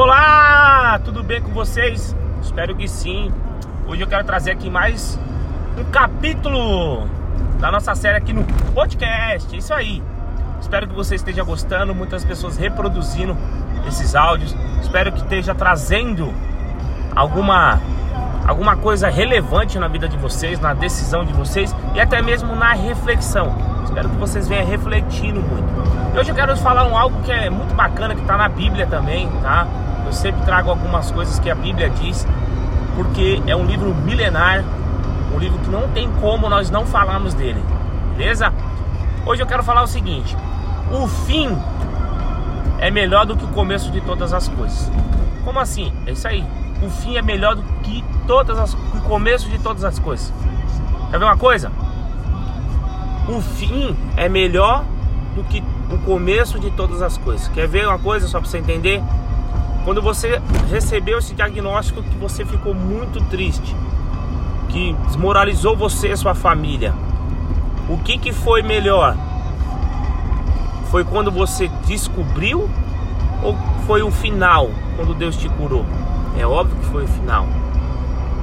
Olá, tudo bem com vocês? Espero que sim. Hoje eu quero trazer aqui mais um capítulo da nossa série aqui no podcast. É isso aí. Espero que você esteja gostando, muitas pessoas reproduzindo esses áudios. Espero que esteja trazendo alguma alguma coisa relevante na vida de vocês, na decisão de vocês e até mesmo na reflexão. Espero que vocês venham refletindo muito. E hoje eu quero falar um algo que é muito bacana, que está na Bíblia também, tá? Eu sempre trago algumas coisas que a Bíblia diz, porque é um livro milenar, um livro que não tem como nós não falarmos dele, beleza? Hoje eu quero falar o seguinte: o fim é melhor do que o começo de todas as coisas. Como assim? É isso aí. O fim é melhor do que todas as, o começo de todas as coisas. Quer ver uma coisa? O fim é melhor do que o começo de todas as coisas. Quer ver uma coisa só para você entender? Quando você recebeu esse diagnóstico que você ficou muito triste, que desmoralizou você e sua família, o que, que foi melhor? Foi quando você descobriu ou foi o final, quando Deus te curou? É óbvio que foi o final.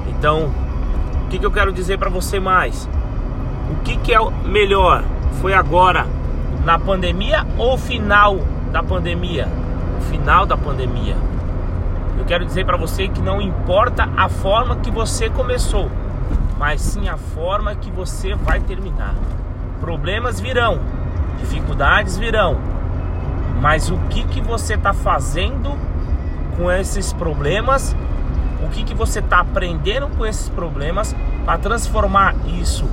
Então, o que, que eu quero dizer para você mais? O que, que é melhor? Foi agora, na pandemia ou final da pandemia? Final da pandemia. Eu quero dizer para você que não importa a forma que você começou, mas sim a forma que você vai terminar. Problemas virão, dificuldades virão, mas o que, que você está fazendo com esses problemas? O que, que você está aprendendo com esses problemas para transformar isso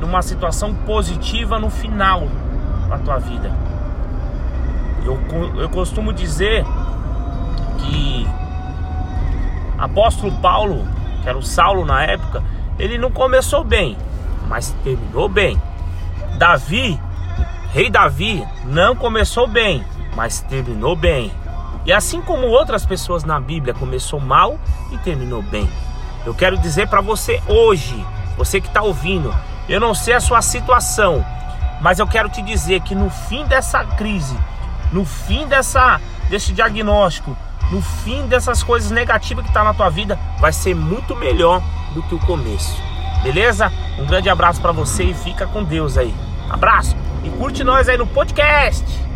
numa situação positiva no final da tua vida? Eu, eu costumo dizer que apóstolo Paulo, que era o Saulo na época, ele não começou bem, mas terminou bem. Davi, rei Davi, não começou bem, mas terminou bem. E assim como outras pessoas na Bíblia começou mal e terminou bem. Eu quero dizer para você hoje, você que está ouvindo, eu não sei a sua situação, mas eu quero te dizer que no fim dessa crise, no fim dessa desse diagnóstico, no fim dessas coisas negativas que tá na tua vida, vai ser muito melhor do que o começo. Beleza? Um grande abraço para você e fica com Deus aí. Abraço e curte nós aí no podcast.